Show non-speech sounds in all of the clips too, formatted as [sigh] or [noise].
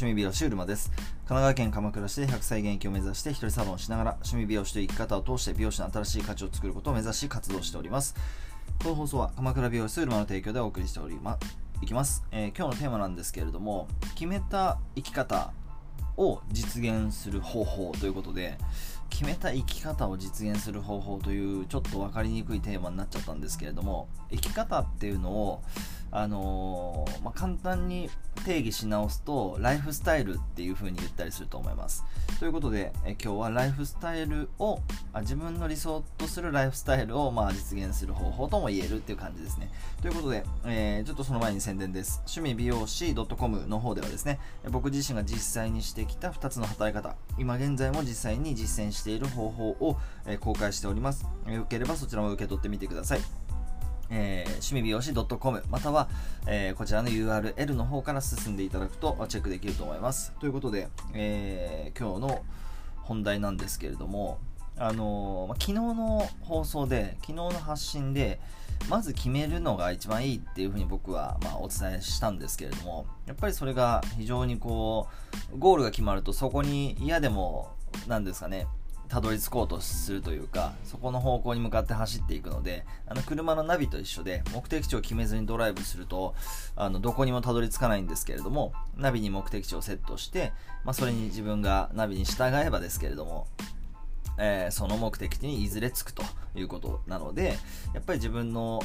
趣味美容師うるまです。神奈川県鎌倉市で100歳現役を目指して一人サロンをしながら趣味美容師という生き方を通して美容師の新しい価値を作ることを目指し活動しております。この放送は鎌倉美容師うるまの提供でお送りしております。いきます、えー、今日のテーマなんですけれども、決めた生き方を実現する方法ということで、決めた生き方を実現する方法というちょっと分かりにくいテーマになっちゃったんですけれども生き方っていうのをあのー、まあ、簡単に定義し直すとライフスタイルっていう風に言ったりすると思います。ということでえ今日はライフスタイルをあ自分の理想とするライフスタイルをまあ実現する方法とも言えるっていう感じですね。ということで、えー、ちょっとその前に宣伝です。趣味美容師 .com の方ではですね僕自身が実際にしてきた2つの働き方今現在も実際に実践している方法を、え公開しております、よければそちらも受け取ってみてください。えー、趣味美容師 .com または、えー、こちらの URL の方から進んでいただくとチェックできると思います。ということで、えー、今日の本題なんですけれども、あのま、昨日の放送で、昨日の発信で、まず決めるのが一番いいっていうふうに僕は、まあ、お伝えしたんですけれども、やっぱりそれが非常にこう、ゴールが決まるとそこに嫌でも、なんですかね、たどり着こうとするというか、そこの方向に向かって走っていくので、あの車のナビと一緒で、目的地を決めずにドライブすると、あの、どこにもたどり着かないんですけれども、ナビに目的地をセットして、まあ、それに自分がナビに従えばですけれども、えー、その目的にいずれ着くということなので、やっぱり自分の、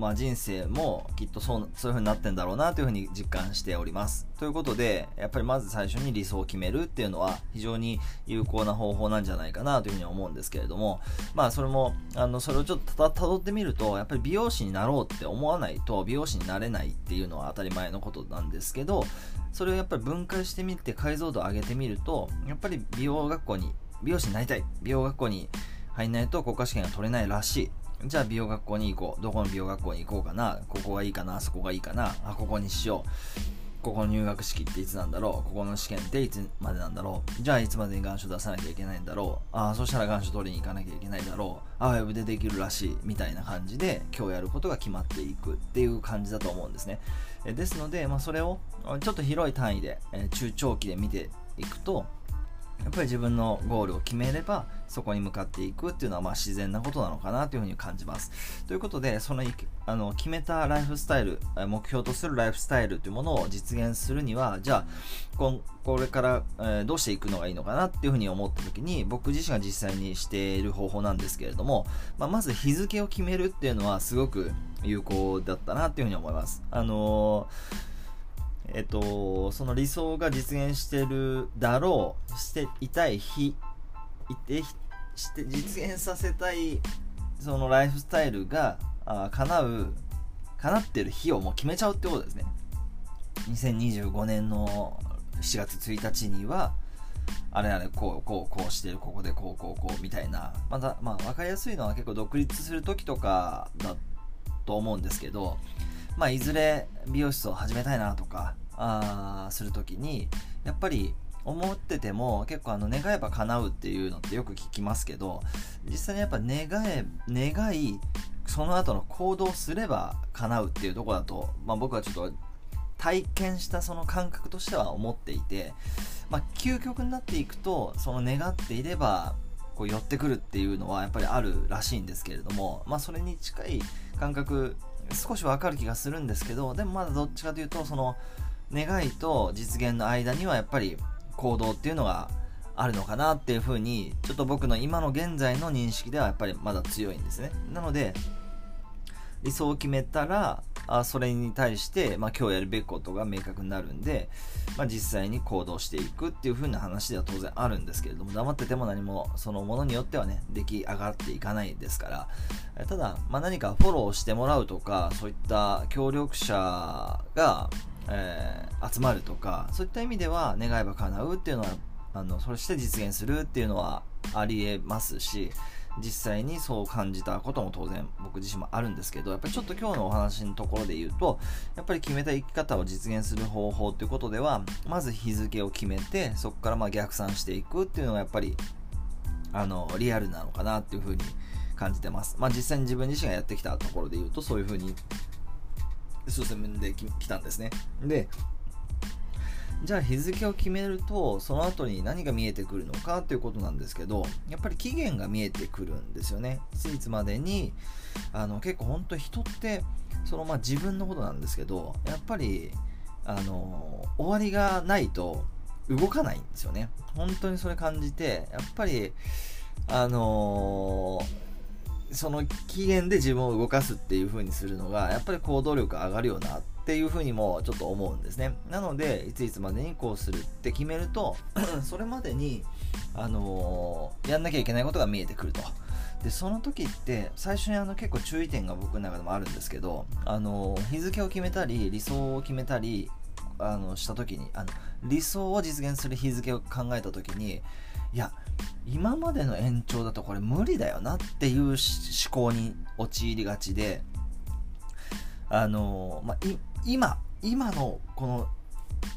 まあ、人生もきっとそうそういう風になってんだろうなというふうに実感しております。ということで、やっぱりまず最初に理想を決めるっていうのは非常に有効な方法なんじゃないかなというふうに思うんですけれども、まあそれも、あの、それをちょっとたどってみると、やっぱり美容師になろうって思わないと美容師になれないっていうのは当たり前のことなんですけど、それをやっぱり分解してみて解像度を上げてみると、やっぱり美容学校に美容師になりたい。美容学校に入んないと国家試験が取れないらしい。じゃあ美容学校に行こう。どこの美容学校に行こうかな。ここがいいかな。そこがいいかな。あ、ここにしよう。ここの入学式っていつなんだろうここの試験っていつまでなんだろうじゃあいつまでに願書出さなきゃいけないんだろうああそしたら願書取りに行かなきゃいけないだろうああウェブでできるらしいみたいな感じで今日やることが決まっていくっていう感じだと思うんですねですので、まあ、それをちょっと広い単位で中長期で見ていくとやっぱり自分のゴールを決めればそこに向かっていくっていうのはまあ自然なことなのかなというふうに感じます。ということで、そのあの決めたライフスタイル、目標とするライフスタイルというものを実現するには、じゃあ、ここれから、えー、どうしていくのがいいのかなっていうふうに思った時に、僕自身が実際にしている方法なんですけれども、まあ、まず日付を決めるっていうのはすごく有効だったなっていうふうに思います。あのーえっと、その理想が実現してるだろう、していたい日、いて、して実現させたい、そのライフスタイルが、あ叶う、叶ってる日をもう決めちゃうってことですね。2025年の7月1日には、あれあれ、こう、こう、こうしてる、ここでこう、こう、こう、みたいな。また、まあ、わかりやすいのは結構独立する時とかだと思うんですけど、まあ、いずれ美容室を始めたいなとか、あする時に、やっぱり思ってても結構あの願えば叶うっていうのってよく聞きますけど、実際にやっぱ願え、願い、その後の行動すれば叶うっていうとこだと、まあ僕はちょっと体験したその感覚としては思っていて、まあ究極になっていくと、その願っていれば、こう寄ってくるっていうのはやっぱりあるらしいんですけれども、まあそれに近い感覚少しわかる気がするんですけど、でもまだどっちかというと、その願いと実現の間にはやっぱり行動っていうのがあるのかなっていうふうに、ちょっと僕の今の現在の認識ではやっぱりまだ強いんですね。なので、理想を決めたら、あそれに対して、まあ、今日やるべきことが明確になるんで、まあ、実際に行動していくっていう風な話では当然あるんですけれども黙ってても何もそのものによってはね出来上がっていかないですからただ、まあ、何かフォローしてもらうとかそういった協力者が、えー、集まるとかそういった意味では願えば叶うっていうのはあのそして実現するっていうのはありえますし実際にそう感じたことも当然僕自身もあるんですけどやっぱりちょっと今日のお話のところで言うとやっぱり決めた生き方を実現する方法ということではまず日付を決めてそこからま逆算していくっていうのがやっぱりあのリアルなのかなっていうふうに感じてます。まあ実際に自分自身がやってきたところで言うとそういうふうに進んできたんですね。でじゃあ日付を決めるとその後に何が見えてくるのかということなんですけどやっぱり期限が見えてくるんですよね。いついつまでにあの結構本当人ってそのまあ自分のことなんですけどやっぱりあの終わりがないと動かないんですよね。本当にそれ感じてやっぱりあのー、その期限で自分を動かすっていう風にするのがやっぱり行動力上がるよなっていう風にもちょっと思うんですね。なのでいついつまでにこうするって決めると [clears throat] それまでにあのー、やんなきゃいけないことが見えてくると。でその時って最初にあの結構注意点が僕の中でもあるんですけどあの日付を決めたり理想を決めたりあのした時にあの理想を実現する日付を考えた時にいや今までの延長だとこれ無理だよなっていう思考に陥りがちであの、まあ、今今のこの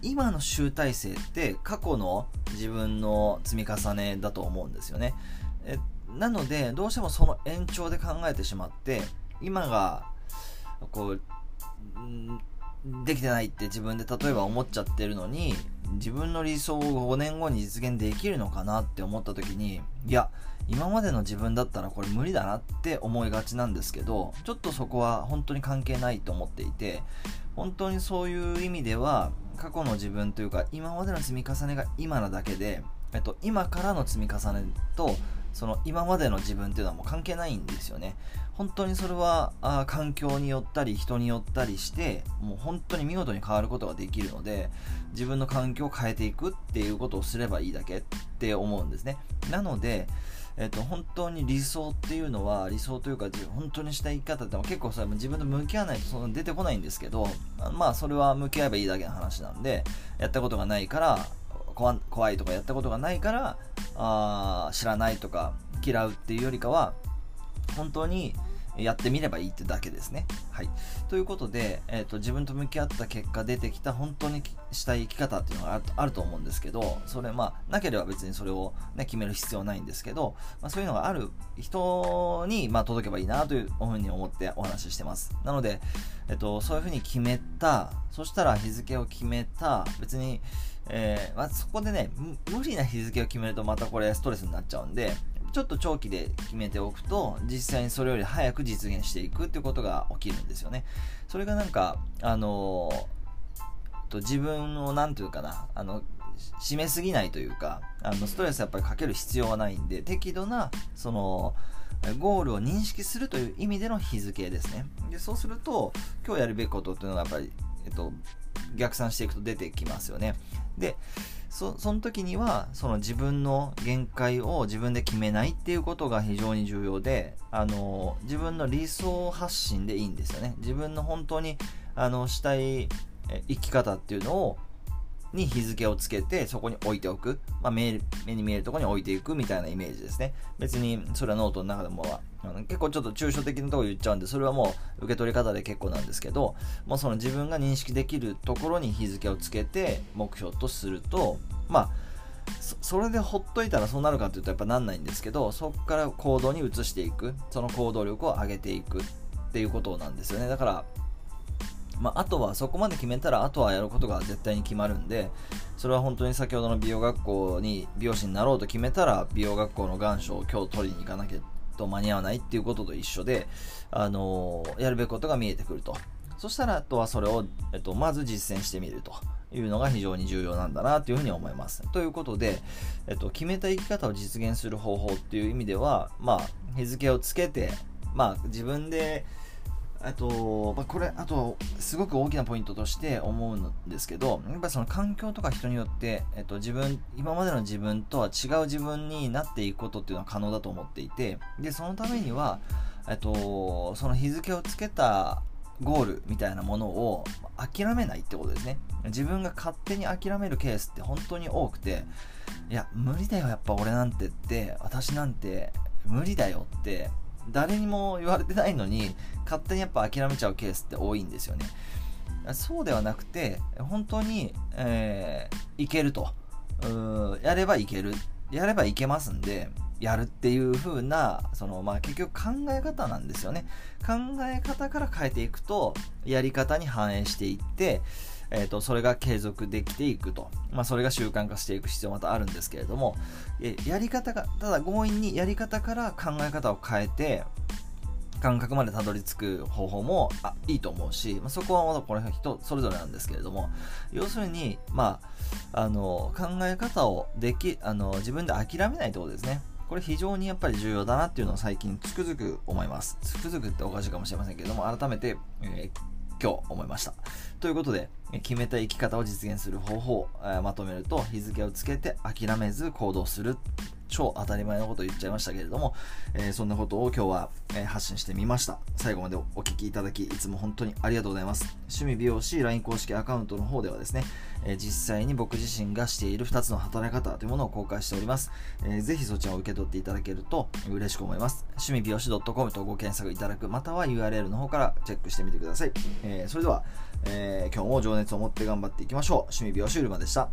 今の集大成って過去の自分の積み重ねだと思うんですよね。えなのでどうしてもその延長で考えてしまって今がこうできてないって自分で例えば思っちゃってるのに自分の理想を5年後に実現できるのかなって思った時にいや今までの自分だったらこれ無理だなって思いがちなんですけどちょっとそこは本当に関係ないと思っていて本当にそういう意味では過去の自分というか今までの積み重ねが今なだけで、えっと、今からの積み重ねとその今までの自分っていうのはもう関係ないんですよね。本当にそれはあ環境によったり人によったりしてもう本当に見事に変わることができるので自分の環境を変えていくっていうことをすればいいだけって思うんですね。なのでえっと、本当に理想っていうのは理想というか本当にした生き方って結構さ自分と向き合わないとその出てこないんですけどまあそれは向き合えばいいだけの話なんでやったことがないから怖いとかやったことがないからあ知らないとか嫌うっていうよりかは本当にやってみればいいってだけですね。はい。ということで、えーと、自分と向き合った結果出てきた本当にしたい生き方っていうのがあると思うんですけど、それまあ、なければ別にそれを、ね、決める必要ないんですけど、まあ、そういうのがある人に、まあ、届けばいいなというふうに思ってお話ししてます。なので、えっ、ー、と、そういうふうに決めた、そしたら日付を決めた、別に、えーまあ、そこでね、無理な日付を決めるとまたこれストレスになっちゃうんで、ちょっと長期で決めておくと実際にそれより早く実現していくっていうことが起きるんですよね。それがなんかあのと自分を何というかなあの締めすぎないというかあのストレスやっぱりかける必要はないんで適度なそのゴールを認識するという意味での日付ですね。でそうすると今日やるべきことっていうのがやっぱり、えっと、逆算していくと出てきますよね。でそその時にはその自分の限界を自分で決めないっていうことが非常に重要であの自分の理想発信でいいんですよね。自分の本当にあのしたい生き方っていうのをに日付をつけてそこに置いておく、まあ、目に見えるところに置いていくみたいなイメージですね。別にそれはノートの中でも結構ちょっと抽象的なところ言っちゃうんでそれはもう受け取り方で結構なんですけどもうその自分が認識できるところに日付をつけて目標とするとまあそれでほっといたらそうなるかというとやっぱなんないんですけどそこから行動に移していく。その行動力を上げていくっていうことなんですよね。だからまあ、あとはそこまで決めたらあとはやることが絶対に決まるんでそれは本当に先ほどの美容学校に美容師になろうと決めたら美容学校の願書を今日取りに行かなきゃと間に合わないっていうことと一緒で、あのー、やるべきことが見えてくるとそしたらあとはそれを、えっと、まず実践してみるというのが非常に重要なんだなというふうに思います。ということで、えっと、決めた生き方を実現する方法っていう意味では、まあ、日付をつけて、まあ、自分であと、まあ、これ、あと、すごく大きなポイントとして思うんですけど、やっぱその環境とか人によって、えっと、自分、今までの自分とは違う自分になっていくことっていうのは可能だと思っていて、で、そのためには、えっと、その日付をつけたゴールみたいなものを諦めないってことですね。自分が勝手に諦めるケースって本当に多くて、いや、無理だよ、やっぱ俺なんてって、私なんて無理だよって誰にも言われてないのに勝手にやっぱ諦めちゃうケースって多いんですよね。そうではなくて本当に、えー、いけると。やればいける。やればいけますんでやるっていう風なそのまあ結局考え方なんですよね。考え方から変えていくとやり方に反映していってえーと、それが継続できていくと、まあ、それが習慣化していく必要またあるんですけれども。えやり方がただ強引にやり方から考え方を変えて感覚までたどり着く方法もあいいと思うし、まあ、そこはまだこの人それぞれなんですけれども。要するに、まあ、あの考え方をできあの自分で諦めないってことですね。これ非常にやっぱり重要だなっていうのを最近つくづく思います。つくづくっておかしいかもしれませんけれども改めて、えー今日思いました。ということで、決めた生き方を実現する方法、まとめると、日付をつけて諦めず行動する超当たり前のことを言っちゃいましたけれども、えー、そんなことを今日は、えー、発信してみました。最後までお聞きいただき、いつも本当にありがとうございます。趣味美容師 LINE 公式アカウントの方ではですね、えー、実際に僕自身がしている2つの働き方というものを公開しております。えー、ぜひそちらを受け取っていただけると嬉しく思います。趣味美容師 .com とご検索いただく、または URL の方からチェックしてみてください。え、それでは、え、今日も情熱を持って頑張っていきましょう。趣味美容師うるまでした。